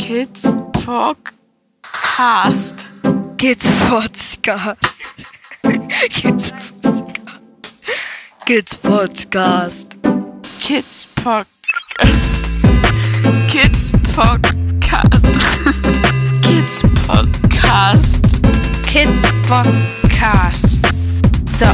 Kids Podcast. Kids Podcast. Kids Podcast. Kids Podcast. Kids Podcast. Kids Podcast. Kids Podcast. Kid Podcast. So.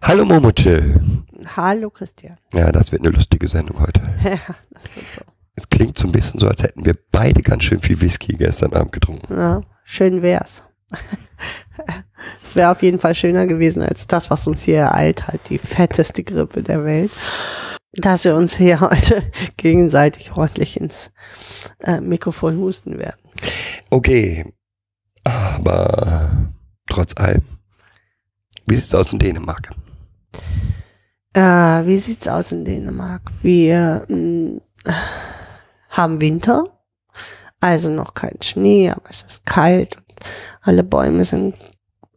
Hallo Momochill. Hallo Christian. Ja, das wird eine lustige Sendung heute. Ja, das wird so. Es klingt so ein bisschen so, als hätten wir beide ganz schön viel Whisky gestern Abend getrunken. Ja, schön wär's. Es wäre auf jeden Fall schöner gewesen als das, was uns hier ereilt hat, die fetteste Grippe der Welt. Dass wir uns hier heute gegenseitig ordentlich ins äh, Mikrofon husten werden. Okay, aber trotz allem, wie sieht's aus in Dänemark? Äh, wie sieht's aus in Dänemark? Wir mh, haben Winter, also noch kein Schnee, aber es ist kalt. Alle Bäume sind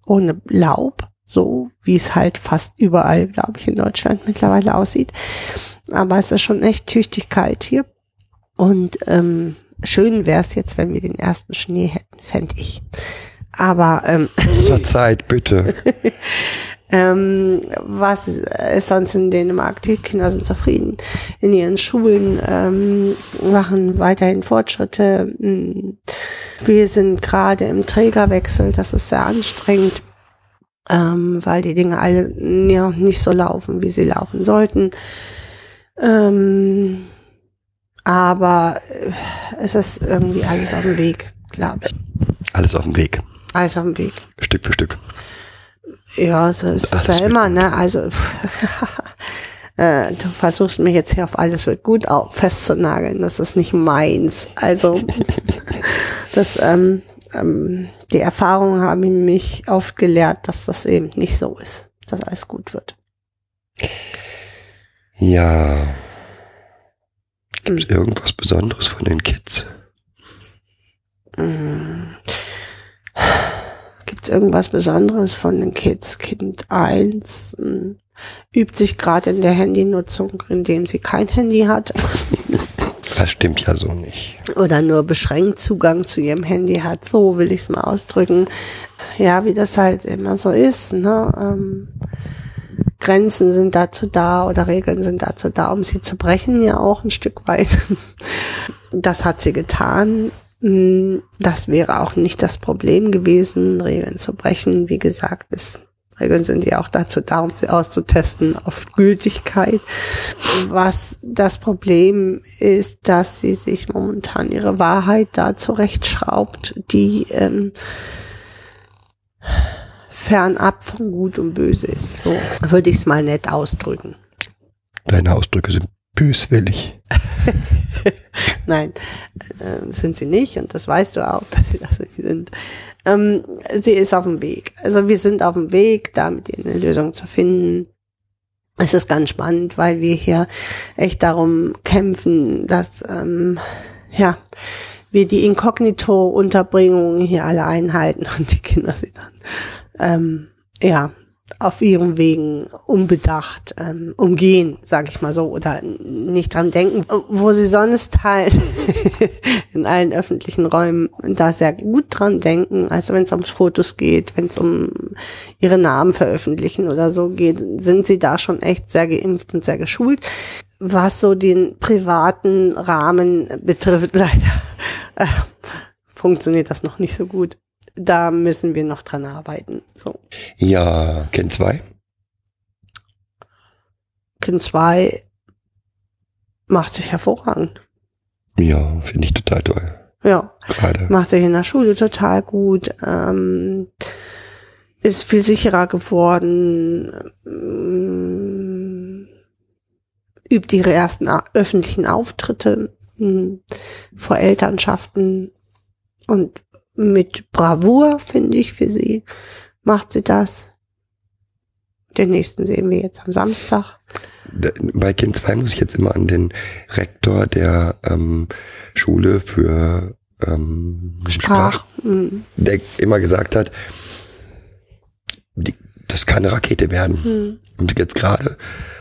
ohne Laub, so wie es halt fast überall, glaube ich, in Deutschland mittlerweile aussieht. Aber es ist schon echt tüchtig kalt hier. Und ähm, schön wäre es jetzt, wenn wir den ersten Schnee hätten, fände ich. Aber ähm, Verzeiht, bitte. ähm, was ist sonst in Dänemark? Die Kinder sind zufrieden in ihren Schulen, ähm, machen weiterhin Fortschritte. Mm. Wir sind gerade im Trägerwechsel, das ist sehr anstrengend, ähm, weil die Dinge alle ja, nicht so laufen, wie sie laufen sollten. Ähm, aber äh, es ist irgendwie alles auf dem Weg, glaube ich. Alles auf dem Weg, Alles auf dem Weg. Stück für Stück. Ja, so ist es ja immer, ne? Also äh, du versuchst mich jetzt hier auf alles wird gut au- festzunageln. Das ist nicht meins. Also das, ähm, ähm, die Erfahrungen haben mich oft gelehrt, dass das eben nicht so ist, dass alles gut wird. Ja. Gibt's irgendwas Besonderes von den Kids? Gibt es irgendwas Besonderes von den Kids? Kind 1 übt sich gerade in der Handynutzung, indem sie kein Handy hat. Das stimmt ja so nicht. oder nur beschränkt Zugang zu ihrem Handy hat. So will ich es mal ausdrücken. Ja, wie das halt immer so ist. Ne? Ähm, Grenzen sind dazu da oder Regeln sind dazu da, um sie zu brechen, ja auch ein Stück weit. Das hat sie getan. Mm, Das wäre auch nicht das Problem gewesen, Regeln zu brechen. Wie gesagt, ist, Regeln sind ja auch dazu da, um sie auszutesten auf Gültigkeit. Was das Problem ist, dass sie sich momentan ihre Wahrheit da zurechtschraubt, die ähm, fernab von Gut und Böse ist. So würde ich es mal nett ausdrücken. Deine Ausdrücke sind böswillig. Nein, ähm, sind sie nicht und das weißt du auch, dass sie das nicht sind. Ähm, sie ist auf dem Weg. Also wir sind auf dem Weg, da mit ihr eine Lösung zu finden. Es ist ganz spannend, weil wir hier echt darum kämpfen, dass ähm, ja wir die Inkognito-Unterbringung hier alle einhalten und die Kinder sie dann ähm, ja auf ihren Wegen unbedacht ähm, umgehen, sage ich mal so, oder nicht dran denken, wo sie sonst halt in allen öffentlichen Räumen da sehr gut dran denken, also wenn es um Fotos geht, wenn es um ihre Namen veröffentlichen oder so geht, sind sie da schon echt sehr geimpft und sehr geschult. Was so den privaten Rahmen betrifft, leider äh, funktioniert das noch nicht so gut. Da müssen wir noch dran arbeiten. So. Ja, Kind 2? Kind 2 macht sich hervorragend. Ja, finde ich total toll. Ja, Gerade. macht sich in der Schule total gut, ähm, ist viel sicherer geworden, ähm, übt ihre ersten öffentlichen Auftritte mh, vor Elternschaften und mit Bravour, finde ich, für sie macht sie das. Den nächsten sehen wir jetzt am Samstag. Bei Kind 2 muss ich jetzt immer an den Rektor der ähm, Schule für ähm, Sprach. Mhm. der immer gesagt hat, die, das kann eine Rakete werden. Hm. Und jetzt gerade habe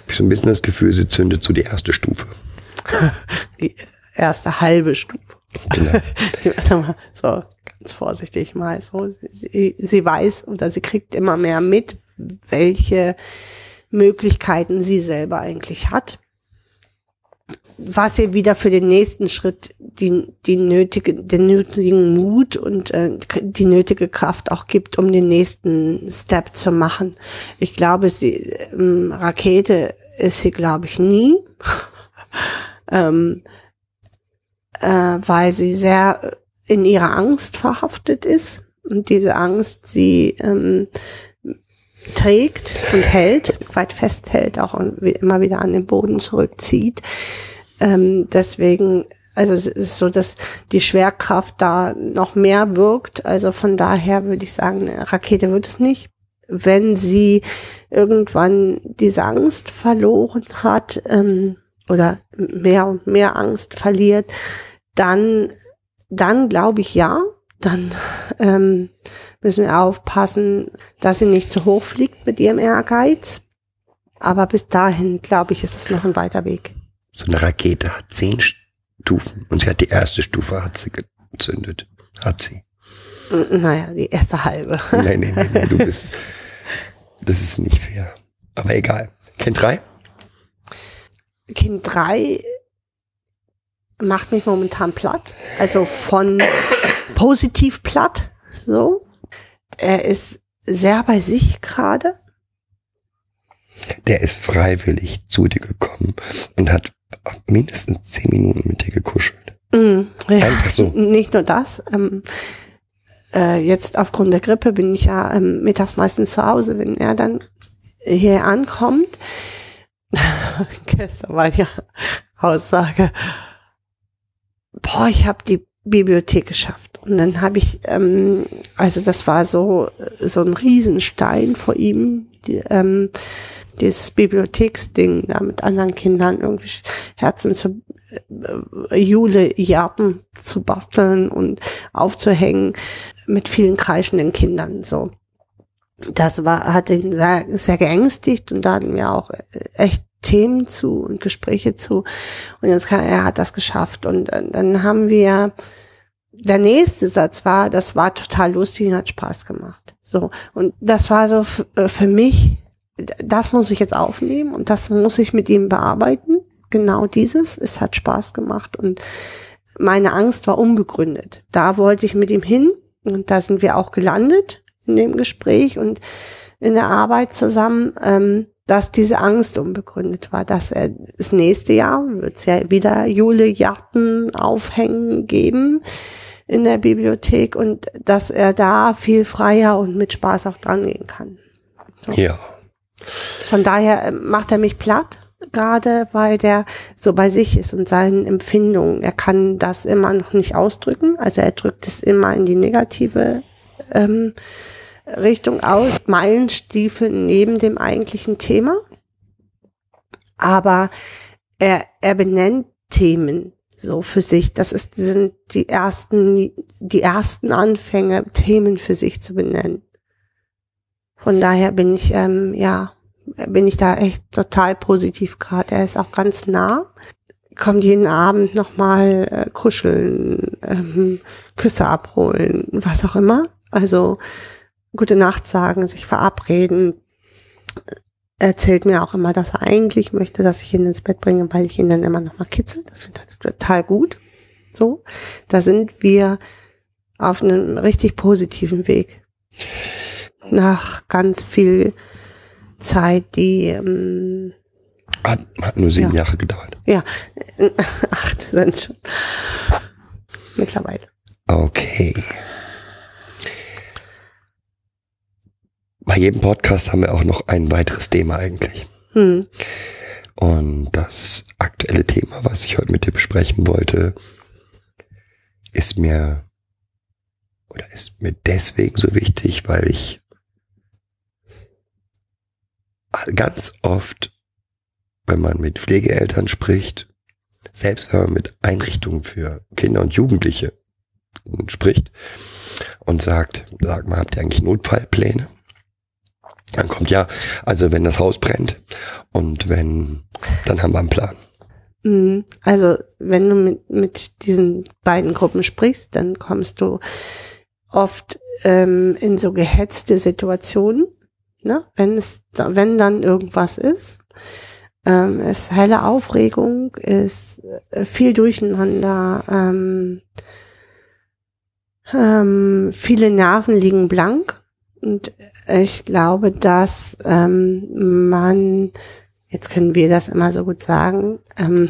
ich so ein bisschen das Gefühl, sie zündet so die erste Stufe. Die erste halbe Stufe. Genau. So ganz vorsichtig mal so. Sie, sie weiß oder sie kriegt immer mehr mit, welche Möglichkeiten sie selber eigentlich hat. Was ihr wieder für den nächsten Schritt die, die nötige, den nötigen Mut und äh, die nötige Kraft auch gibt, um den nächsten Step zu machen. Ich glaube, sie ähm, Rakete ist sie, glaube ich, nie. ähm, äh, weil sie sehr in ihrer Angst verhaftet ist und diese Angst sie ähm, trägt und hält, weit festhält, auch immer wieder an den Boden zurückzieht. Ähm, deswegen, also es ist so, dass die Schwerkraft da noch mehr wirkt. Also von daher würde ich sagen, eine Rakete wird es nicht. Wenn sie irgendwann diese Angst verloren hat ähm, oder mehr und mehr Angst verliert, dann, dann glaube ich ja, dann ähm, müssen wir aufpassen, dass sie nicht zu hoch fliegt mit ihrem Ehrgeiz. Aber bis dahin, glaube ich, ist es noch ein weiter Weg. So eine Rakete hat zehn Stufen und sie hat die erste Stufe hat sie gezündet. Hat sie. Naja, die erste halbe. Nein, nein, nein, nein, du bist, das ist nicht fair. Aber egal. Kind drei? Kind 3 macht mich momentan platt. Also von positiv platt, so. Er ist sehr bei sich gerade. Der ist freiwillig zu dir gekommen und hat mindestens zehn Minuten mit dir gekuschelt. Mm, ja. Einfach so. Nicht nur das. Ähm, äh, jetzt aufgrund der Grippe bin ich ja ähm, mittags meistens zu Hause, wenn er dann hier ankommt. Gestern war ja Aussage, boah, ich habe die Bibliothek geschafft. Und dann habe ich, ähm, also das war so so ein Riesenstein vor ihm, die, ähm, dieses Bibliotheksding da mit anderen Kindern irgendwie Herzen zu äh, Jule-Jarten zu basteln und aufzuhängen mit vielen kreischenden Kindern. So, das war hat ihn sehr, sehr geängstigt und da hatten wir auch äh, echt Themen zu und Gespräche zu. Und jetzt kann er hat das geschafft und äh, dann haben wir der nächste Satz war, das war total lustig und hat Spaß gemacht. So und das war so äh, für mich, das muss ich jetzt aufnehmen und das muss ich mit ihm bearbeiten. Genau dieses, es hat Spaß gemacht und meine Angst war unbegründet. Da wollte ich mit ihm hin und da sind wir auch gelandet in dem Gespräch und in der Arbeit zusammen, ähm, dass diese Angst unbegründet war, dass er das nächste Jahr wird es ja wieder Jule Jachten aufhängen geben in der Bibliothek und dass er da viel freier und mit Spaß auch dran gehen kann. Ja. Von daher äh, macht er mich platt, gerade weil der so bei sich ist und seinen Empfindungen. Er kann das immer noch nicht ausdrücken. Also er drückt es immer in die negative ähm, Richtung aus. Meilenstiefeln neben dem eigentlichen Thema. Aber er, er benennt Themen so für sich. Das ist, sind die ersten, die ersten Anfänge, Themen für sich zu benennen. Von daher bin ich, ähm, ja, bin ich da echt total positiv gerade. Er ist auch ganz nah. Kommt jeden Abend nochmal äh, kuscheln, ähm, Küsse abholen, was auch immer. Also gute Nacht sagen, sich verabreden. Er erzählt mir auch immer, dass er eigentlich möchte, dass ich ihn ins Bett bringe, weil ich ihn dann immer nochmal kitzel. Das finde ich total gut. So, da sind wir auf einem richtig positiven Weg. Nach ganz viel Zeit, die ähm, Hat, hat nur sieben Ja. Jahre gedauert. ja acht sind schon mittlerweile. Okay. Bei jedem Podcast haben wir auch noch ein weiteres Thema eigentlich. Hm. Und das aktuelle Thema, was ich heute mit dir besprechen wollte, ist mir oder ist mir deswegen so wichtig, weil ich ganz oft, wenn man mit Pflegeeltern spricht, selbst wenn man mit Einrichtungen für Kinder und Jugendliche spricht und sagt, sag mal, habt ihr eigentlich Notfallpläne? Dann kommt ja, also wenn das Haus brennt und wenn, dann haben wir einen Plan. Mhm. Also wenn du mit, mit diesen beiden Gruppen sprichst, dann kommst du oft ähm, in so gehetzte Situationen, ne? wenn es, wenn dann irgendwas ist. Ähm, ist helle Aufregung, ist äh, viel Durcheinander, ähm, ähm, viele Nerven liegen blank. Und ich glaube, dass ähm, man, jetzt können wir das immer so gut sagen, ähm,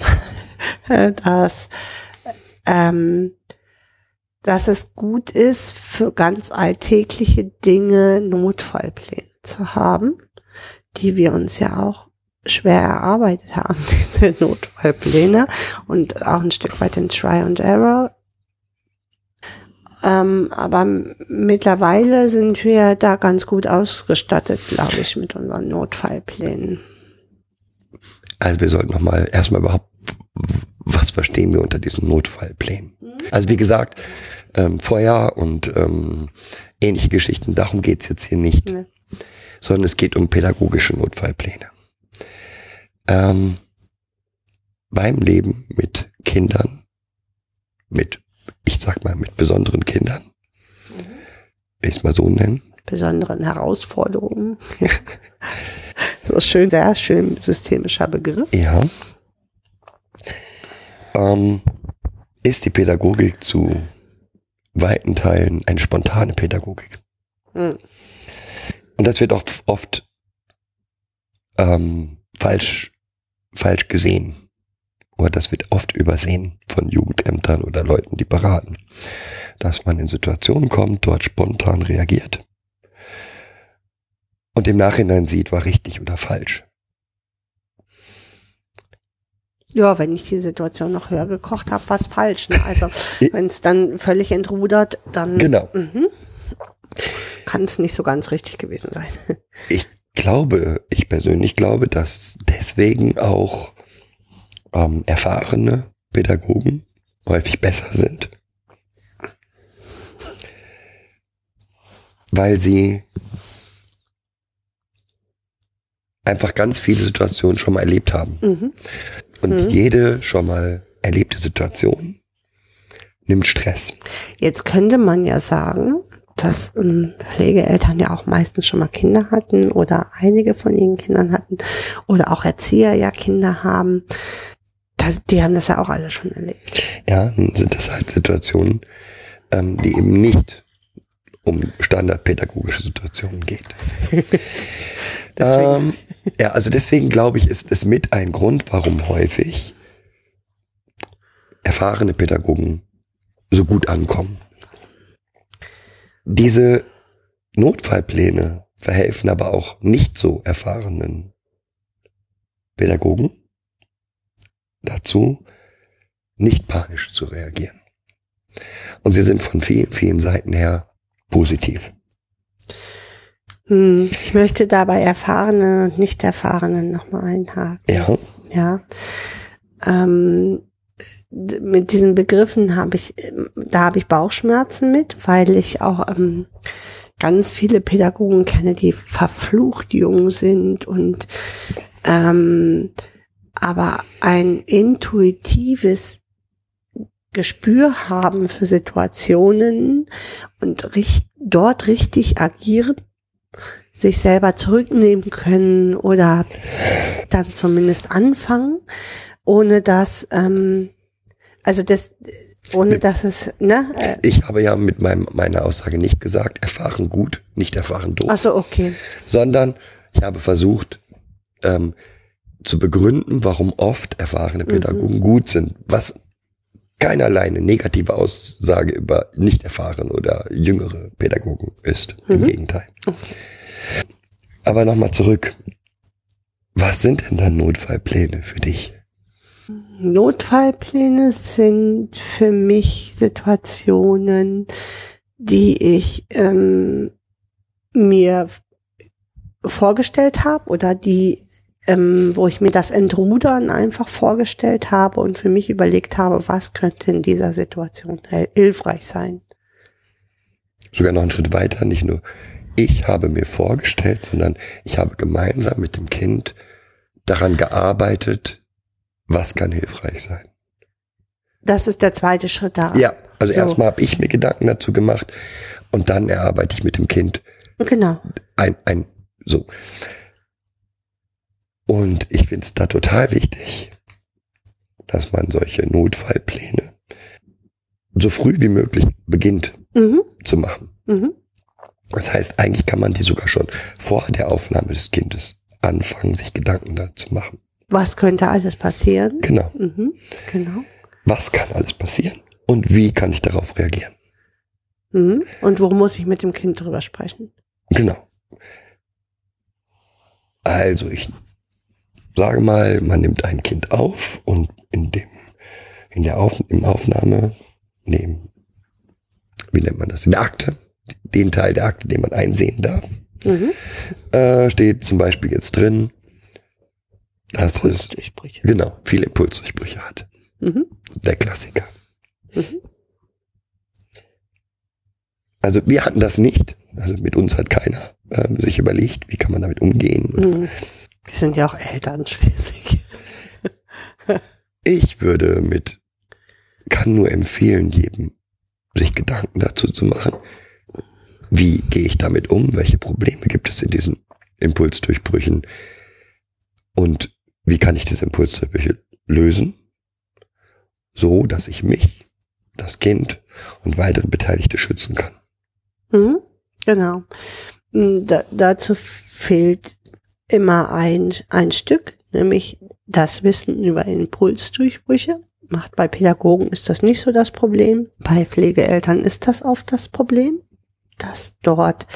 dass, ähm, dass es gut ist, für ganz alltägliche Dinge Notfallpläne zu haben, die wir uns ja auch schwer erarbeitet haben, diese Notfallpläne und auch ein Stück weit in Try and Error ähm, aber mittlerweile sind wir da ganz gut ausgestattet, glaube ich, mit unseren Notfallplänen. Also wir sollten nochmal erstmal überhaupt, was verstehen wir unter diesen Notfallplänen? Also wie gesagt, ähm, Feuer und ähm, ähnliche Geschichten, darum geht's jetzt hier nicht. Nee. Sondern es geht um pädagogische Notfallpläne. Ähm, beim Leben mit Kindern, mit ich sag mal, mit besonderen Kindern. Will ich es mal so nennen. Besonderen Herausforderungen. so schön, sehr schön systemischer Begriff. Ja. Ähm, ist die Pädagogik zu weiten Teilen eine spontane Pädagogik. Hm. Und das wird auch oft ähm, falsch, falsch gesehen. Oder das wird oft übersehen von Jugendämtern oder Leuten, die beraten. Dass man in Situationen kommt, dort spontan reagiert. Und im Nachhinein sieht, war richtig oder falsch. Ja, wenn ich die Situation noch höher gekocht habe, war es falsch. Ne? Also wenn es dann völlig entrudert, dann Genau. mhm, kann es nicht so ganz richtig gewesen sein. Ich glaube, ich persönlich glaube, dass deswegen auch ähm, erfahrene Pädagogen häufig besser sind. Weil sie einfach ganz viele Situationen schon mal erlebt haben. Mhm. Und jede schon mal erlebte Situation nimmt Stress. Jetzt könnte man ja sagen, dass ähm, Pflegeeltern ja auch meistens schon mal Kinder hatten oder einige von ihren Kindern hatten oder auch Erzieher ja Kinder haben. Das, die haben das ja auch alle schon erlebt. Ja, dann sind das halt Situationen, ähm, die eben nicht um standardpädagogische Situationen geht. Ähm, ja, also deswegen glaube ich, ist es mit ein Grund, warum häufig erfahrene Pädagogen so gut ankommen. Diese Notfallpläne verhelfen aber auch nicht so erfahrenen Pädagogen dazu, nicht panisch zu reagieren. Und sie sind von vielen, vielen Seiten her positiv. Hm, ich möchte dabei Erfahrene und Nicht-Erfahrene nochmal einhaken. Ja, Ja. Ähm, mit diesen Begriffen habe ich, da habe ich Bauchschmerzen mit, weil ich auch ähm, ganz viele Pädagogen kenne, die verflucht jung sind und ähm, aber ein intuitives Gespür haben für Situationen und richt, dort richtig agieren, sich selber zurücknehmen können oder dann zumindest anfangen, ohne dass, ähm, also das, ohne dass es, ne? Ich habe ja mit meinem, meiner Aussage nicht gesagt, erfahren gut, nicht erfahren doof, ach so, okay. sondern ich habe versucht ähm, zu begründen, warum oft erfahrene Pädagogen gut sind, was keinerlei eine negative Aussage über nicht erfahren oder jüngere Pädagogen ist. Im Gegenteil. Aber nochmal zurück. Was sind denn dann Notfallpläne für dich? Notfallpläne sind für mich Situationen, die ich ähm, mir vorgestellt habe oder die, ähm, wo ich mir das Entrudern einfach vorgestellt habe und für mich überlegt habe, was könnte in dieser Situation hilfreich sein. Sogar noch einen Schritt weiter, nicht nur ich habe mir vorgestellt, sondern ich habe gemeinsam mit dem Kind daran gearbeitet, was kann hilfreich sein. Das ist der zweite Schritt da. Ja, also So. erstmal habe ich mir Gedanken dazu gemacht und dann erarbeite ich mit dem Kind Genau. ein, ein, so. Und ich finde es da total wichtig, dass man solche Notfallpläne so früh wie möglich beginnt Mhm. zu machen. Mhm. Das heißt, eigentlich kann man die sogar schon vor der Aufnahme des Kindes anfangen, sich Gedanken dazu machen. Was könnte alles passieren? Genau. Mhm. Genau. Was kann alles passieren? Und wie kann ich darauf reagieren? Mhm. Und wo muss ich mit dem Kind drüber sprechen? Genau. Also ich sage mal, man nimmt ein Kind auf und in dem, in der auf, im Aufnahme, nee, wie nennt man das, in der Akte, den Teil der Akte, den man einsehen darf, Mhm. äh, steht zum Beispiel jetzt drin, dass es genau viele Impulsdurchbrüche hat. Mhm. Der Klassiker. Mhm. Also wir hatten das nicht. Also mit uns hat keiner äh, sich überlegt, wie kann man damit umgehen. Mhm. Wir sind ja auch Eltern schließlich. Ich würde mit, kann nur empfehlen, jedem sich Gedanken dazu zu machen, wie gehe ich damit um, welche Probleme gibt es in diesen Impulsdurchbrüchen und wie kann ich diese Impulsdurchbrüche lösen, so dass ich mich, das Kind und weitere Beteiligte schützen kann. Mhm. Genau. Mm, Da, dazu fehlt immer ein, ein Stück, nämlich das Wissen über Impulsdurchbrüche. Macht bei Pädagogen ist das nicht so das Problem. Bei Pflegeeltern ist das oft das Problem, dass dort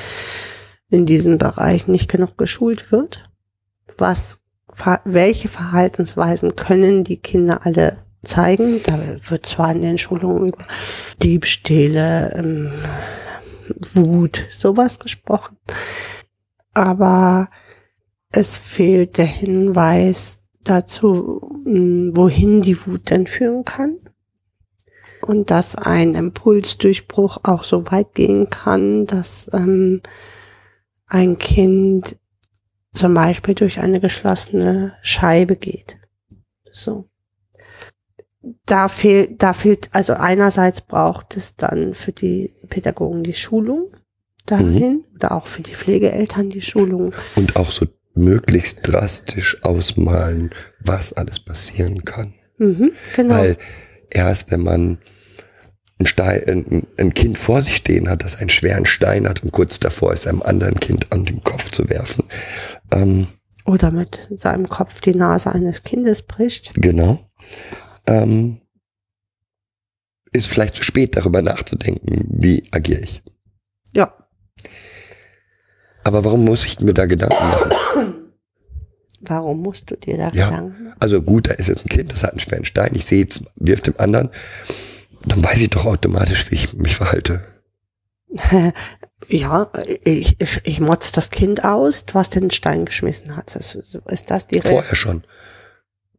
in diesem Bereich nicht genug geschult wird. Was, welche Verhaltensweisen können die Kinder alle zeigen? Da wird zwar in den Schulungen über Diebstähle, ähm, Wut, sowas gesprochen. Aber es fehlt der Hinweis dazu, mh, wohin die Wut denn führen kann. Und dass ein Impulsdurchbruch auch so weit gehen kann, dass ähm, ein Kind zum Beispiel durch eine geschlossene Scheibe geht. So da fehlt, da fehlt, also einerseits braucht es dann für die Pädagogen die Schulung dahin oder auch für die Pflegeeltern die Schulung. Und auch so möglichst drastisch ausmalen, was alles passieren kann. Mhm, genau. Weil erst wenn man ein, Stein, ein, ein Kind vor sich stehen hat, das einen schweren Stein hat und kurz davor ist, einem anderen Kind an den Kopf zu werfen, ähm, oder mit seinem Kopf die Nase eines Kindes bricht. genau, ähm, ist vielleicht zu spät darüber nachzudenken, wie agiere ich. Ja. Aber warum muss ich mir da Gedanken machen? Warum musst du dir da Ja. Gedanken machen? Also gut, da ist jetzt ein Kind, das hat einen schweren Stein, ich sehe es, wirft dem anderen, dann weiß ich doch automatisch, wie ich mich verhalte. Ja, ich, ich, ich motz das Kind aus, was den Stein geschmissen hat. Das, ist das die Re Vorher schon.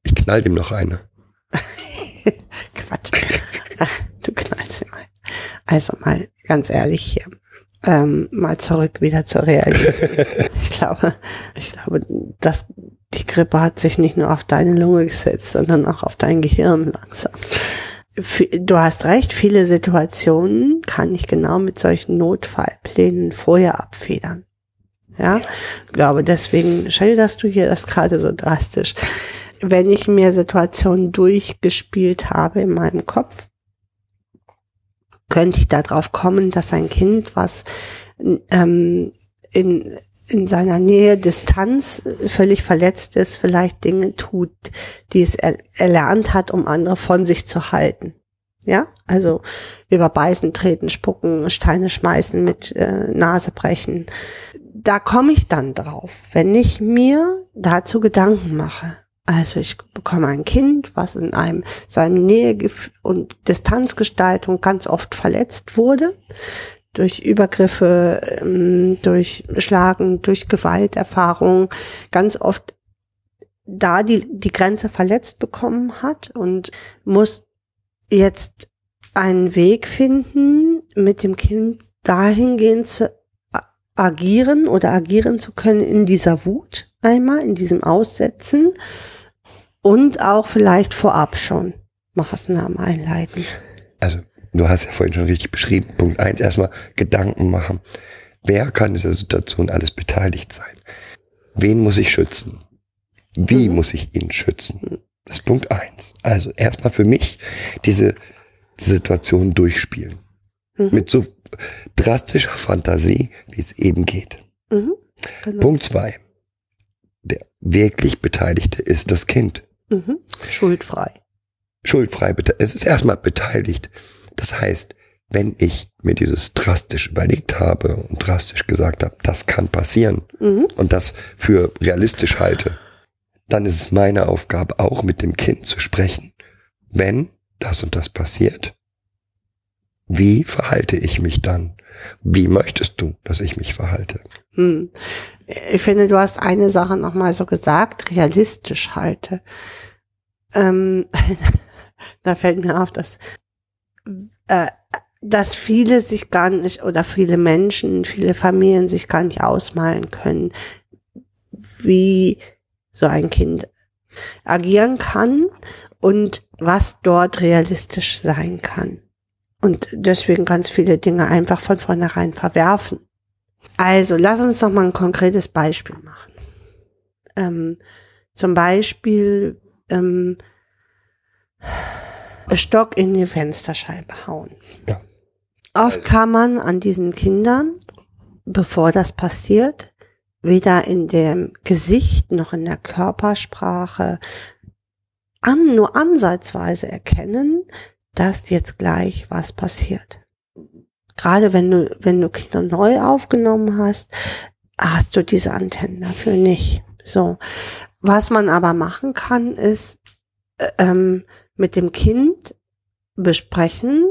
Ich knall dem noch eine. Quatsch. Du knallst ihm ein. Also mal ganz ehrlich hier. Ähm, mal zurück wieder zur Realität. ich glaube, ich glaube, dass die Grippe hat sich nicht nur auf deine Lunge gesetzt, sondern auch auf dein Gehirn langsam. Du hast recht, viele Situationen kann ich genau mit solchen Notfallplänen vorher abfedern. Ja, ich glaube, deswegen schilderst du hier das gerade so drastisch. Wenn ich mir Situationen durchgespielt habe in meinem Kopf, könnte ich darauf kommen, dass ein Kind, was ähm, in, in seiner Nähe Distanz völlig verletzt ist, vielleicht Dinge tut, die es er, erlernt hat, um andere von sich zu halten. Ja, also überbeißen, treten, spucken, Steine schmeißen, mit äh, Nase brechen. Da komme ich dann drauf, wenn ich mir dazu Gedanken mache. Also ich bekomme ein Kind, was in einem seinem Nähe und Distanzgestaltung ganz oft verletzt wurde. Durch Übergriffe, ähm, durch Schlagen, durch Gewalterfahrung, ganz oft da die die Grenze verletzt bekommen hat und muss jetzt einen Weg finden, mit dem Kind dahingehend zu agieren oder agieren zu können in dieser Wut einmal, in diesem Aussetzen und auch vielleicht vorab schon Maßnahmen einleiten. Also, du hast ja vorhin schon richtig beschrieben. Punkt eins, erstmal Gedanken machen. Wer kann in dieser Situation alles beteiligt sein? Wen muss ich schützen? Wie muss ich ihn schützen? Das ist Punkt eins. Also erstmal für mich diese, Situation durchspielen. Mit so drastischer Fantasie, wie es eben geht. Mhm. Genau. Punkt zwei. Der wirklich Beteiligte ist das Kind. Mhm. Schuldfrei. Schuldfrei, es ist erstmal beteiligt. Das heißt, wenn ich mir dieses drastisch überlegt habe und drastisch gesagt habe, das kann passieren Mhm. und das für realistisch halte, dann ist es meine Aufgabe, auch mit dem Kind zu sprechen. Wenn das und das passiert, wie verhalte ich mich dann? Wie möchtest du, dass ich mich verhalte? Hm. Ich finde, du hast eine Sache nochmal so gesagt, realistisch halte. Ähm, da fällt mir auf, dass, äh, dass viele sich gar nicht oder viele Menschen, viele Familien sich gar nicht ausmalen können, wie so ein Kind agieren kann und was dort realistisch sein kann. Und deswegen ganz viele Dinge einfach von vornherein verwerfen. Also, lass uns doch mal ein konkretes Beispiel machen. Ähm, zum Beispiel ähm, Stock in die Fensterscheibe hauen. Ja. Oft kann man an diesen Kindern, bevor das passiert, weder in dem Gesicht noch in der Körpersprache an, nur ansatzweise erkennen, dass jetzt gleich was passiert. Gerade wenn du, wenn du Kinder neu aufgenommen hast, hast du diese Antennen dafür nicht. So. Was man aber machen kann, ist, äh, ähm, mit dem Kind besprechen,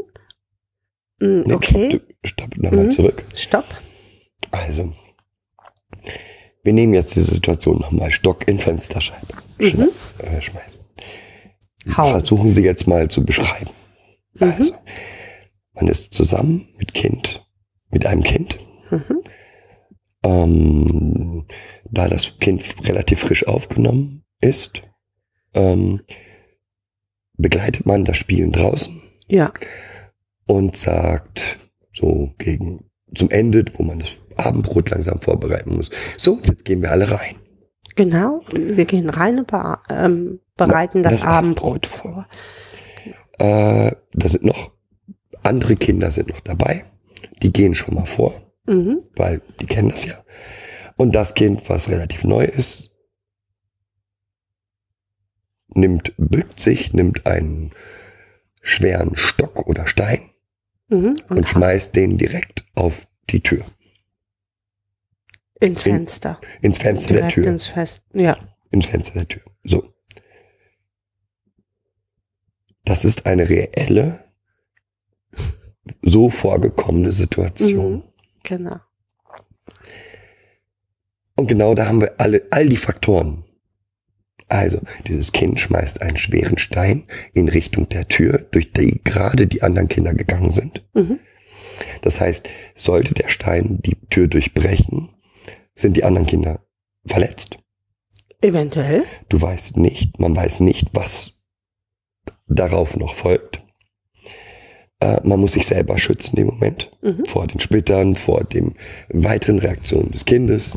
mm, okay, Stopp, stopp nochmal Mhm. zurück. stopp, Also, wir nehmen jetzt diese Situation nochmal. Stock in Fensterscheibe Mhm. äh, schmeißen. Hauen. Versuchen Sie jetzt mal zu beschreiben. Mhm. Also, man ist zusammen mit Kind, mit einem Kind. Mhm. Ähm, da das Kind relativ frisch aufgenommen ist, ähm, begleitet man das Spielen draußen ja, und sagt so gegen zum Ende, wo man das Abendbrot langsam vorbereiten muss. So, jetzt gehen wir alle rein. genau. Wir gehen rein und ähm, bereiten das, das Abendbrot Abendbrot vor. Äh, da sind noch andere Kinder sind noch dabei. Die gehen schon mal vor, Mhm. weil die kennen das ja. Und das Kind, was relativ neu ist, nimmt, bückt sich, nimmt einen schweren Stock oder Stein Mhm. und, Und, schmeißt den direkt auf die Tür, ins in- Fenster. ins Fenster der Direkt Tür, ins Fest. Ja. ins Fenster der Tür. So. Das ist eine reelle, so vorgekommene Situation. Mhm. Genau. Und genau da haben wir alle, all die Faktoren. Also, dieses Kind schmeißt einen schweren Stein in Richtung der Tür, durch die gerade die anderen Kinder gegangen sind. Mhm. Das heißt, sollte der Stein die Tür durchbrechen, sind die anderen Kinder verletzt. Eventuell. Du weißt nicht, man weiß nicht, was darauf noch folgt. Äh, man muss sich selber schützen im Moment Mhm. vor den Splittern, vor den weiteren Reaktionen des Kindes.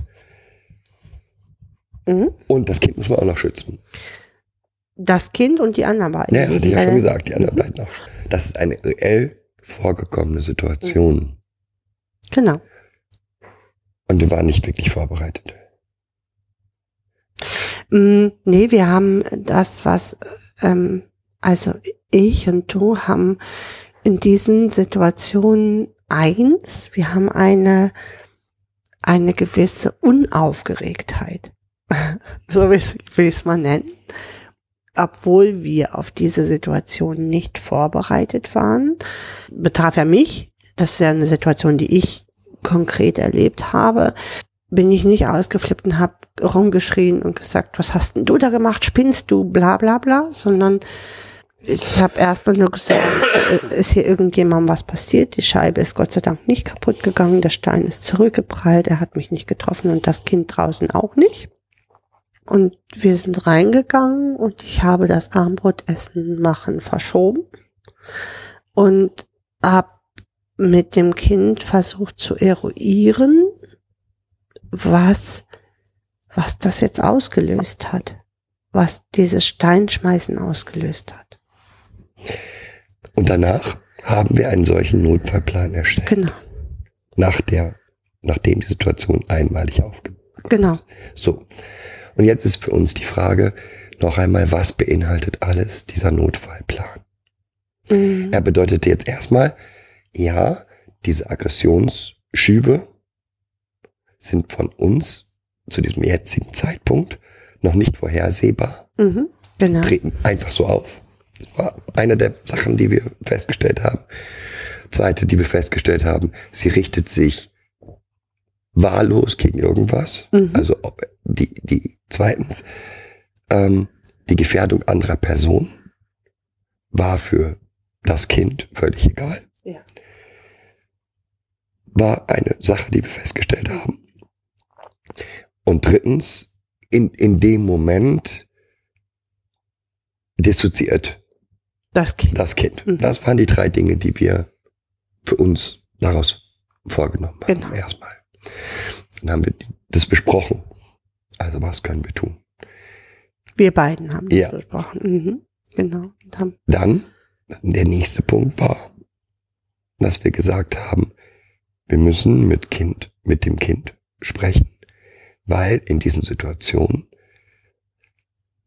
Mhm. Und das Kind muss man auch noch schützen. Das Kind und die anderen beiden. Ja, hatte ich ja schon Äh, gesagt, die anderen beiden auch. Das ist eine reell vorgekommene Situation. Genau. Und wir waren nicht wirklich vorbereitet. Mm, nee, wir haben das, was, ähm, also ich und du haben in diesen Situationen eins, wir haben eine, eine gewisse Unaufgeregtheit. so will ich es mal nennen. Obwohl wir auf diese Situation nicht vorbereitet waren, betraf ja mich. Das ist ja eine Situation, die ich konkret erlebt habe bin ich nicht ausgeflippt und habe rumgeschrien und gesagt, was hast denn du da gemacht? Spinnst du? Bla bla bla, sondern ich habe erstmal nur gesagt, äh, ist hier irgendjemandem was passiert? Die Scheibe ist Gott sei Dank nicht kaputt gegangen, der Stein ist zurückgeprallt, er hat mich nicht getroffen und das Kind draußen auch nicht. Und wir sind reingegangen und ich habe das Armbrotessen machen verschoben und habe mit dem Kind versucht zu eruieren, was, was das jetzt ausgelöst hat, was dieses Steinschmeißen ausgelöst hat. Und danach haben wir einen solchen Notfallplan erstellt. Genau, Nach der, nachdem die Situation einmalig aufgeht. genau. So. Und jetzt ist für uns die Frage noch einmal, was beinhaltet alles dieser Notfallplan? Mhm. Er bedeutet jetzt erstmal, ja, diese Aggressionsschübe sind von uns zu diesem jetzigen Zeitpunkt noch nicht vorhersehbar, Mhm. Genau. treten einfach so auf. Das war eine der Sachen, die wir festgestellt haben. Zweite, die wir festgestellt haben, sie richtet sich wahllos gegen irgendwas. Mhm. Also die, die zweitens, ähm, die Gefährdung anderer Personen war für das Kind völlig egal. Ja. War eine Sache, die wir festgestellt haben. Und drittens, in, in dem Moment dissoziiert Das Kind. das Kind. Mhm. Das waren die drei Dinge, die wir für uns daraus vorgenommen haben. Genau. Erstmal. Dann haben wir das besprochen. Also was können wir tun? Wir beiden haben das Ja. besprochen. Mhm. Genau. Haben, Dann, der nächste Punkt war, dass wir gesagt haben, wir müssen mit Kind, mit dem Kind sprechen, weil in diesen Situationen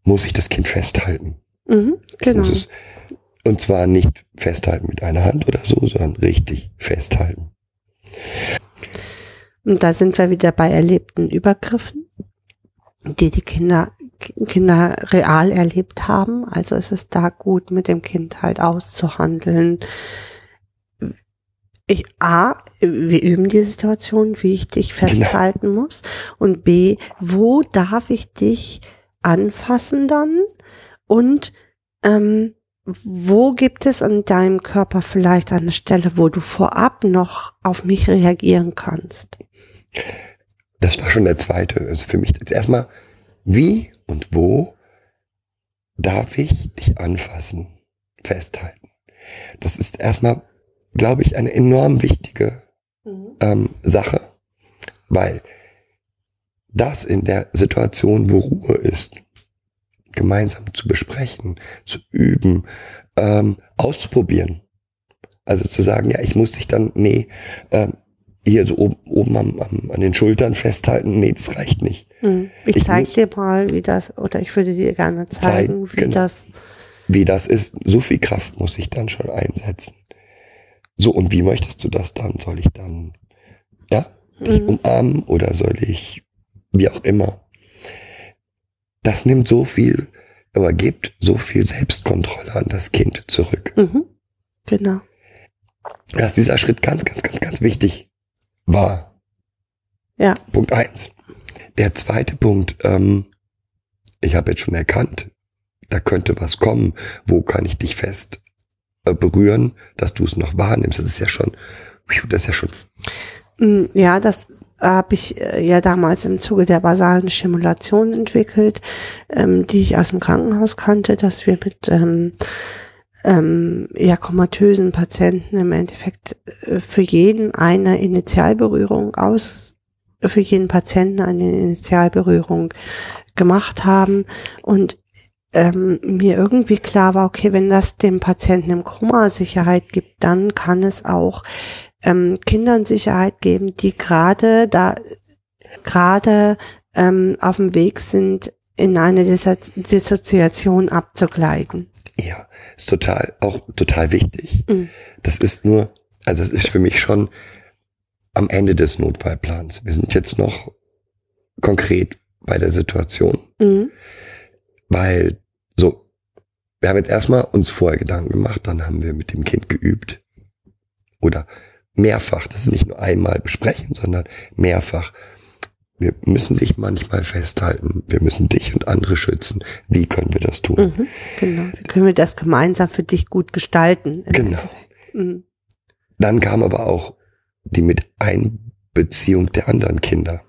muss ich das Kind festhalten. Mhm. Genau. Es, und zwar nicht festhalten mit einer Hand oder so, sondern richtig festhalten. Und da sind wir wieder bei erlebten Übergriffen, die die Kinder, Kinder real erlebt haben. Also es ist da gut, mit dem Kind halt auszuhandeln. Ich, A, wir üben die Situation, wie ich dich festhalten muss. Und B, wo darf ich dich anfassen dann? Und ähm, wo gibt es an deinem Körper vielleicht eine Stelle, wo du vorab noch auf mich reagieren kannst? Das war schon der zweite. Also für mich jetzt erstmal, wie und wo darf ich dich anfassen, festhalten? Das ist erstmal, glaube ich, eine enorm wichtige ähm, Sache, weil das in der Situation, wo Ruhe ist, gemeinsam zu besprechen, zu üben, ähm, auszuprobieren. Also zu sagen, ja, ich muss dich dann, nee, ähm, hier so oben, oben am, am, an den Schultern festhalten, nee, das reicht nicht. Hm. Ich, Ich zeig dir mal, wie das, oder ich würde dir gerne zeigen, Zeig, wie genau. das, Wie das ist, so viel Kraft muss ich dann schon einsetzen. So, und wie möchtest du das dann? Soll ich dann, ja, dich Mhm. umarmen oder soll ich, wie auch immer? Das nimmt so viel, aber gibt so viel Selbstkontrolle an das Kind zurück. mhm. genau. Dass dieser Schritt ganz, ganz, ganz, ganz wichtig war. Ja. Punkt eins. Der zweite Punkt, ähm, ich habe jetzt schon erkannt, da könnte was kommen. Wo kann ich dich fest äh, berühren, dass du es noch wahrnimmst? Das ist ja schon, das ist ja schon, Mm, Ja, das habe ich äh, ja damals im Zuge der basalen Stimulation entwickelt, ähm, die ich aus dem Krankenhaus kannte, dass wir mit ähm, ähm, ja, komatösen Patienten im Endeffekt äh, für jeden eine Initialberührung aus, für jeden Patienten eine Initialberührung gemacht haben. Und ähm, mir irgendwie klar war, okay, wenn das dem Patienten im Koma Sicherheit gibt, dann kann es auch ähm, Kindern Sicherheit geben, die gerade da gerade ähm, auf dem Weg sind, in eine Disso- Dissoziation abzugleiten. ja, ist total, auch total wichtig. Mhm. Das ist nur, also es ist für mich schon am Ende des Notfallplans. Wir sind jetzt noch konkret bei der Situation. Mhm. Weil so, wir haben jetzt erstmal uns vorher Gedanken gemacht, dann haben wir mit dem Kind geübt. Oder mehrfach, das ist nicht nur einmal besprechen, sondern mehrfach. wir müssen dich manchmal festhalten, wir müssen dich und andere schützen. Wie können wir das tun? Mhm, genau. Wie können wir das gemeinsam für dich gut gestalten? Genau. Mhm. Dann kam aber auch die Miteinbeziehung der anderen Kinder.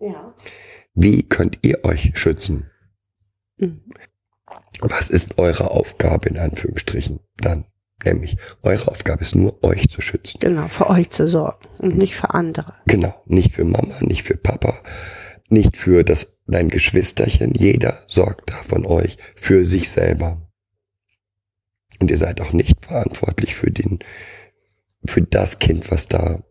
Ja. Wie könnt ihr euch schützen? Mhm. Was ist eure Aufgabe in Anführungsstrichen dann? Nämlich, eure Aufgabe ist nur, euch zu schützen. Genau, für euch zu sorgen und nicht für andere. Genau, nicht für Mama, nicht für Papa, nicht für das dein Geschwisterchen. Jeder sorgt da von euch für sich selber. Und ihr seid auch nicht verantwortlich für den, für das Kind, was da.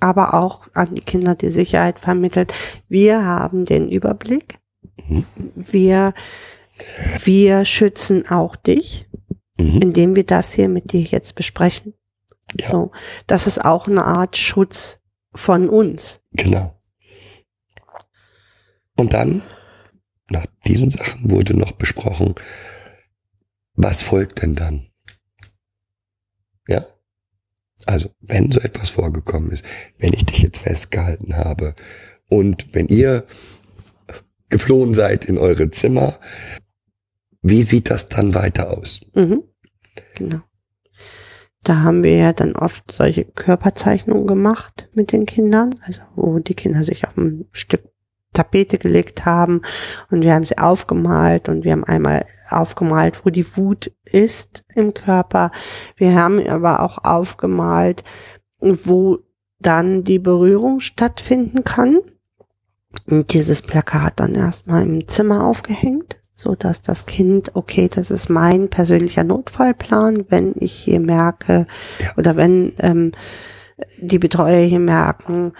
Aber auch an die Kinder die Sicherheit vermittelt. Wir haben den Überblick. Mhm. Wir, wir schützen auch dich, Mhm. indem wir das hier mit dir jetzt besprechen. Ja. So, das ist auch eine Art Schutz von uns. Genau. Und dann, nach diesen Sachen wurde noch besprochen, was folgt denn dann? Ja? Also, wenn so etwas vorgekommen ist, wenn ich dich jetzt festgehalten habe und wenn ihr geflohen seid in eure Zimmer, wie sieht das dann weiter aus? Mhm. Genau. Da haben wir ja dann oft solche Körperzeichnungen gemacht mit den Kindern, also wo die Kinder sich auf ein Stück Tapete gelegt haben und wir haben sie aufgemalt und wir haben einmal aufgemalt, wo die Wut ist im Körper. Wir haben aber auch aufgemalt, wo dann die Berührung stattfinden kann. Und dieses Plakat dann erstmal im Zimmer aufgehängt, so dass das Kind, okay, das ist mein persönlicher Notfallplan, wenn ich hier merke Ja. oder wenn ähm, die Betreuer hier merken,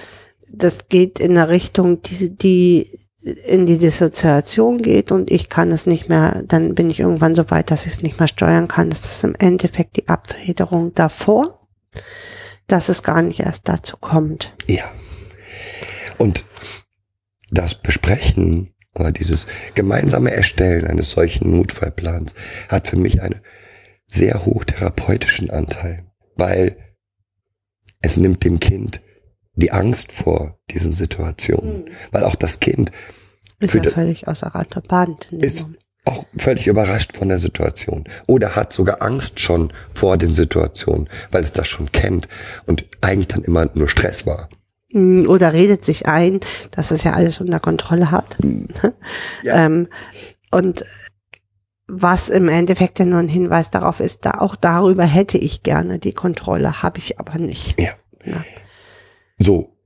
das geht in eine Richtung, die, die in die Dissoziation geht und ich kann es nicht mehr, dann bin ich irgendwann so weit, dass ich es nicht mehr steuern kann. Das ist im Endeffekt die Abfederung davor, dass es gar nicht erst dazu kommt. Ja. Und das Besprechen oder dieses gemeinsame Erstellen eines solchen Notfallplans hat für mich einen sehr hoch therapeutischen Anteil, weil es nimmt dem Kind die Angst vor diesen Situationen, weil auch das Kind Ist ja völlig außer Rand und Band. ist auch völlig überrascht von der Situation oder hat sogar Angst schon vor den Situationen, weil es das schon kennt und eigentlich dann immer nur Stress war. Mm, Oder redet sich ein, dass es ja alles unter Kontrolle hat. Ja. Ähm, und was im Endeffekt ja nur ein Hinweis darauf ist, da auch darüber hätte ich gerne die Kontrolle, habe ich aber nicht. Ja. Ja. So,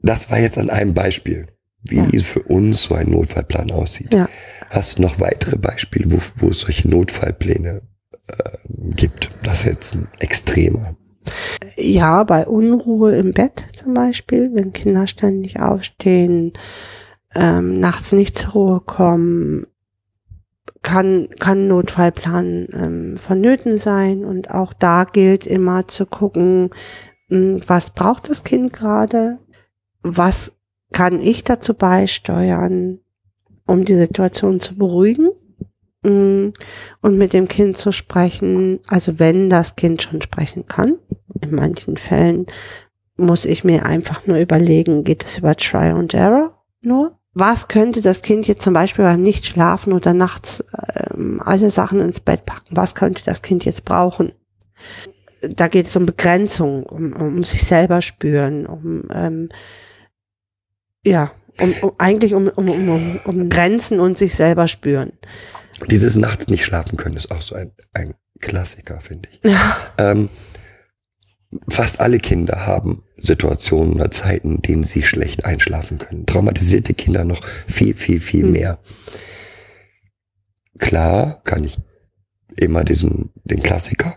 das war jetzt an einem Beispiel, wie Ja. für uns so ein Notfallplan aussieht. Ja. Hast du noch weitere Beispiele, wo, wo es solche Notfallpläne äh, gibt? Das ist jetzt ein extremer. Ja, bei Unruhe im Bett zum Beispiel, wenn Kinder ständig aufstehen, ähm, nachts nicht zur Ruhe kommen, kann, kann Notfallplan ähm, vonnöten sein. Und auch da gilt immer zu gucken, mh, was braucht das Kind gerade? Was kann ich dazu beisteuern, um die Situation zu beruhigen? Mm, Und mit dem Kind zu sprechen, also wenn das Kind schon sprechen kann, in manchen Fällen muss ich mir einfach nur überlegen, geht es über Try and Error nur? Was könnte das Kind jetzt zum Beispiel beim Nichtschlafen oder nachts ähm, alle Sachen ins Bett packen? Was könnte das Kind jetzt brauchen? Da geht es um Begrenzung, um, um sich selber spüren, um ähm, ja, um, um eigentlich um, um, um, um, um Grenzen und sich selber spüren. Dieses Nachts nicht schlafen können ist auch so ein, ein Klassiker, finde ich. Ja. Ähm, fast alle Kinder haben Situationen oder Zeiten, in denen sie schlecht einschlafen können. Traumatisierte Kinder noch viel, viel, viel Mhm. mehr. Klar kann ich immer diesen, den Klassiker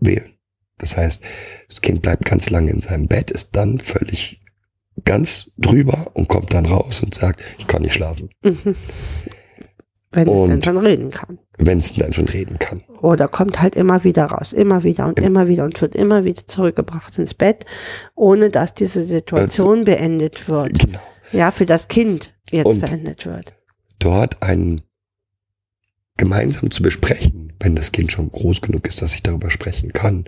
wählen. Das heißt, das Kind bleibt ganz lange in seinem Bett, ist dann völlig ganz drüber und kommt dann raus und sagt, ich kann nicht schlafen, Mhm. Wenn es Und- dann schon reden kann. wenn es dann schon reden kann. Oder kommt halt immer wieder raus, immer wieder und immer wieder und wird immer wieder zurückgebracht ins Bett, ohne dass diese Situation beendet wird. Genau. Ja, für das Kind jetzt Und- beendet wird. dort einen gemeinsam zu besprechen, wenn das Kind schon groß genug ist, dass ich darüber sprechen kann.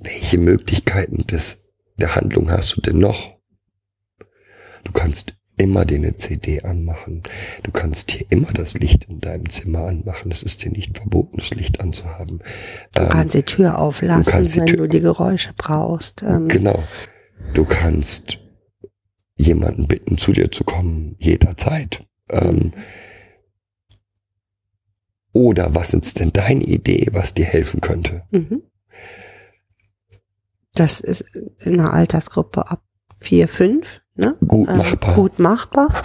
Welche Möglichkeiten des, der Handlung hast du denn noch? Du kannst immer dir eine CD anmachen. Du kannst hier immer das Licht in deinem Zimmer anmachen. Es ist dir nicht verboten, das Licht anzuhaben. Du Ähm, kannst die Tür auflassen, die wenn Tür- du die Geräusche brauchst. Ähm, Genau. Du kannst jemanden bitten, zu dir zu kommen, jederzeit. Ähm, oder was ist denn deine Idee, was dir helfen könnte? Mhm. Das ist in einer Altersgruppe ab vier, fünf, ne? Gut Ähm, machbar. Gut machbar.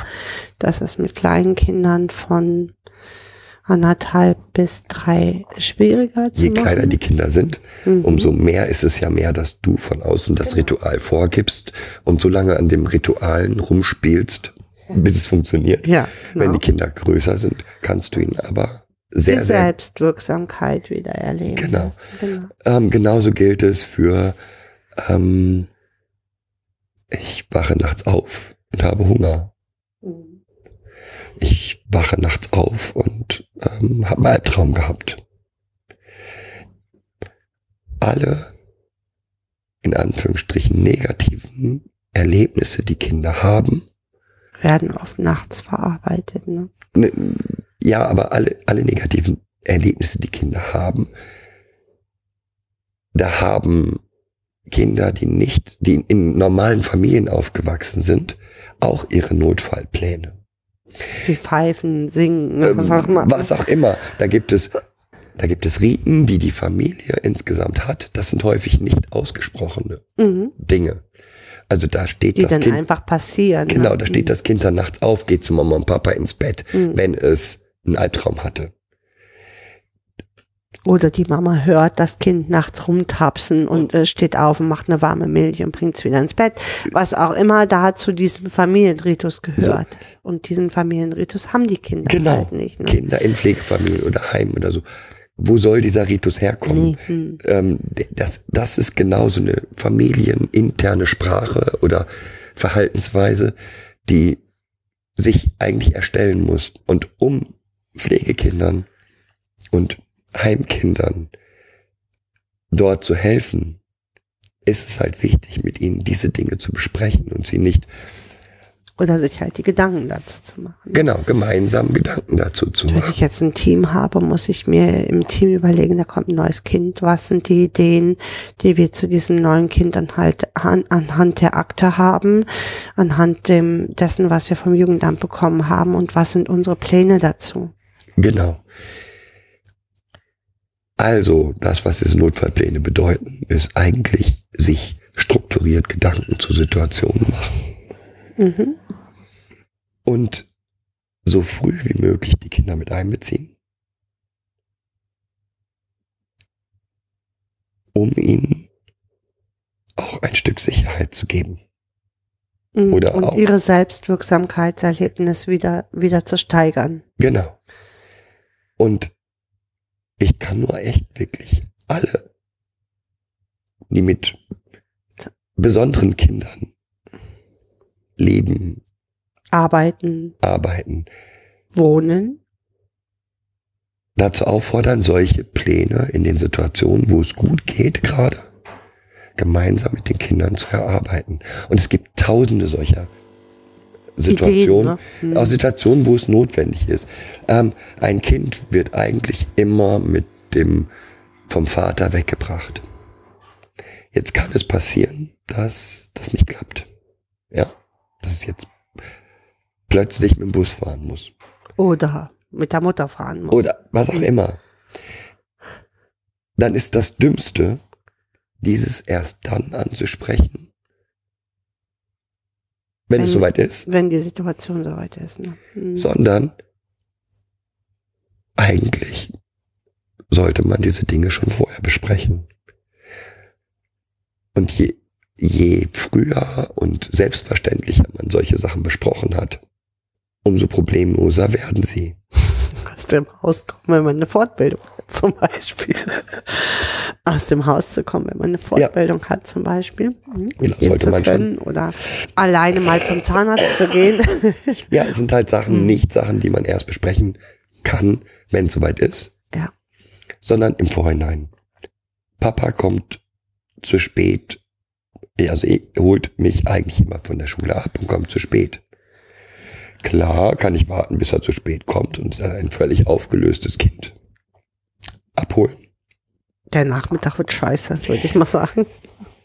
Das ist mit kleinen Kindern von anderthalb bis drei schwieriger zu Je machen. kleiner die Kinder sind, Mhm. umso mehr ist es ja mehr, dass du von außen das Ritual vorgibst und so lange an dem Ritualen rumspielst, bis es funktioniert. Ja, Wenn genau. die Kinder größer sind, kannst du ihnen aber sehr, die sehr Selbstwirksamkeit wieder erleben. Genau. genau. Ähm, genauso gilt es für, ähm, ich wache nachts auf und habe Hunger. Ich wache nachts auf und ähm, habe einen Albtraum gehabt. Alle, in Anführungsstrichen, negativen Erlebnisse, die Kinder haben, Werden oft nachts verarbeitet. Ne? ne, ja, aber alle, alle negativen Erlebnisse, die Kinder haben, da haben Kinder, die nicht, die in normalen Familien aufgewachsen sind, auch ihre Notfallpläne. Die pfeifen, singen, Ähm, was auch immer. Was auch immer. Da gibt es, da gibt es Riten, die die Familie insgesamt hat. Das sind häufig nicht ausgesprochene Mhm. Dinge. Also da steht Die das dann Kind, einfach passieren. genau, ne? da steht das Kind dann nachts auf, geht zu Mama und Papa ins Bett, Mhm. wenn es einen Albtraum hatte. Oder die Mama hört das Kind nachts rumtapsen und äh, steht auf und macht eine warme Milch und bringt es wieder ins Bett. Was auch immer da zu diesem Familienritus gehört. Und diesen Familienritus haben die Kinder Genau. halt nicht. Ne? Kinder in Pflegefamilien oder Heim oder so. Wo soll dieser Ritus herkommen? Nee, hm. Ähm, das, das ist genauso eine familieninterne Sprache oder Verhaltensweise, die sich eigentlich erstellen muss. Und um Pflegekindern und Heimkindern dort zu helfen, ist es halt wichtig, mit ihnen diese Dinge zu besprechen und sie nicht Oder sich halt die Gedanken dazu zu machen. genau gemeinsam Gedanken dazu zu Wenn machen. ich jetzt ein Team habe, muss ich mir im Team überlegen, da kommt ein neues Kind, was sind die Ideen, die wir zu diesem neuen Kind dann halt an, anhand der Akte haben, anhand dem, dessen, was wir vom Jugendamt bekommen haben und was sind unsere Pläne dazu. Genau. Also, das, was diese Notfallpläne bedeuten, ist eigentlich sich strukturiert Gedanken zur Situation machen Mhm. und so früh wie möglich die Kinder mit einbeziehen, um ihnen auch ein Stück Sicherheit zu geben. Mhm. Oder und auch- ihre Selbstwirksamkeitserlebnis wieder, wieder zu steigern. Genau. Und ich kann nur echt wirklich alle, die mit besonderen Kindern leben, Arbeiten, arbeiten, wohnen, dazu auffordern, solche Pläne in den Situationen, wo es gut geht gerade, gemeinsam mit den Kindern zu erarbeiten. Und es gibt tausende solcher Situationen, Ideen, ne? auch Situationen, wo es notwendig ist. Ähm, ein Kind wird eigentlich immer mit dem vom Vater weggebracht. Jetzt kann es passieren, dass das nicht klappt. Ja, dass es jetzt plötzlich mit dem Bus fahren muss. oder mit der Mutter fahren muss. Oder was auch immer. Dann ist das Dümmste, dieses erst dann anzusprechen, wenn, es Wenn- soweit ist, Wenn die Situation soweit ist. Ne? Mhm. sondern eigentlich sollte man diese Dinge schon vorher besprechen. Und je, je früher und selbstverständlicher man solche Sachen besprochen hat, umso problemloser werden sie. aus dem Haus kommen, wenn man eine Fortbildung hat, zum Beispiel. Aus dem Haus zu kommen, wenn man eine Fortbildung hat, zum Beispiel. Mhm. Genau, sollte man schon. Oder alleine mal zum Zahnarzt zu gehen. Ja, es sind halt Sachen, nicht Sachen, die man erst besprechen kann, wenn es soweit ist, ja. sondern im Vorhinein. Papa kommt zu spät Also er holt mich eigentlich immer von der Schule ab und kommt zu spät. Klar kann ich warten, bis er zu spät kommt und ein völlig aufgelöstes Kind abholen. Der Nachmittag wird scheiße, würde ich mal sagen.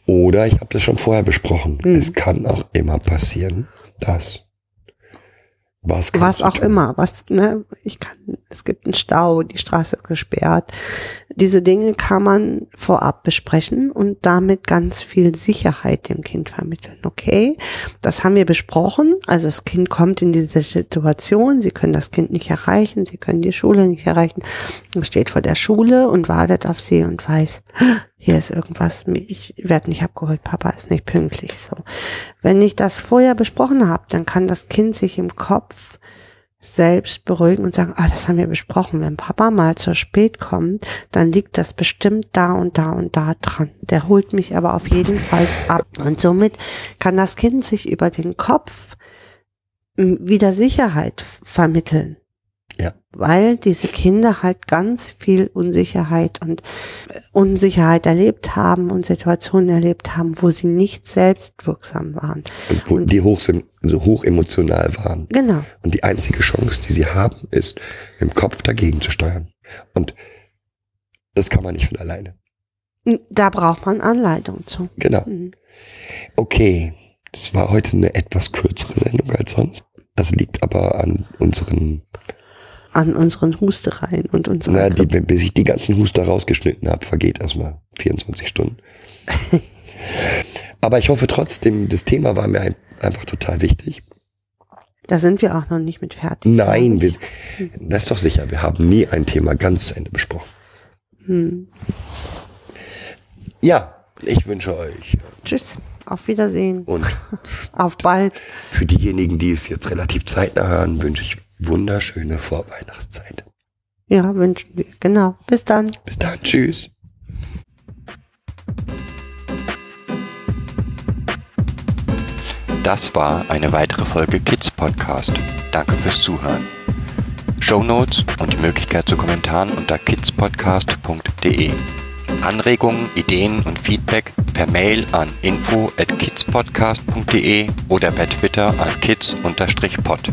Oder ich habe das schon vorher besprochen. Hm. Es kann auch immer passieren, dass was, Was auch tun? immer, was, ne, ich kann, es gibt einen Stau, die Straße ist gesperrt. Diese Dinge kann man vorab besprechen und damit ganz viel Sicherheit dem Kind vermitteln. Okay, das haben wir besprochen. Also das Kind kommt in diese Situation, Sie können das Kind nicht erreichen, Sie können die Schule nicht erreichen. Es steht vor der Schule und wartet auf Sie und weiß, hier ist irgendwas, ich werde nicht abgeholt, Papa ist nicht pünktlich. So, wenn ich das vorher besprochen habe, dann kann das Kind sich im Kopf selbst beruhigen und sagen, ah, das haben wir besprochen. Wenn Papa mal zu spät kommt, dann liegt das bestimmt da und da und da dran. Der holt mich aber auf jeden Fall ab. Und somit kann das Kind sich über den Kopf wieder Sicherheit vermitteln. Ja. Weil diese Kinder halt ganz viel Unsicherheit und äh, Unsicherheit erlebt haben und Situationen erlebt haben, wo sie nicht selbstwirksam waren. Und wo die hoch, so hoch emotional waren. Genau. Und die einzige Chance, die sie haben, ist, im Kopf dagegen zu steuern. Und das kann man nicht von alleine. Da braucht man Anleitung zu. Genau. Mhm. Okay, das war heute eine etwas kürzere Sendung als sonst. Das liegt aber an unseren, An unseren Hustereien und unserer na, die, bis ich die ganzen Huster rausgeschnitten habe, vergeht erstmal 24 Stunden. aber ich hoffe trotzdem, das Thema war mir ein, einfach total wichtig. Da sind wir auch noch nicht mit fertig. Nein, wir, das ist doch sicher, wir haben nie ein Thema ganz zu Ende besprochen. Hm. Ja, ich wünsche euch Tschüss. Auf Wiedersehen. und Auf bald. für diejenigen, die es jetzt relativ zeitnah hören, wünsche ich wunderschöne Vorweihnachtszeit. Ja, wünschen wir. Genau. Bis dann. Bis dann, tschüss. Das war eine weitere Folge Kids Podcast. Danke fürs Zuhören. Show Notes und die Möglichkeit zu Kommentaren unter kidspodcast.de. Anregungen, Ideen und Feedback per Mail an info at kidspodcast.de oder per Twitter an kids-pod.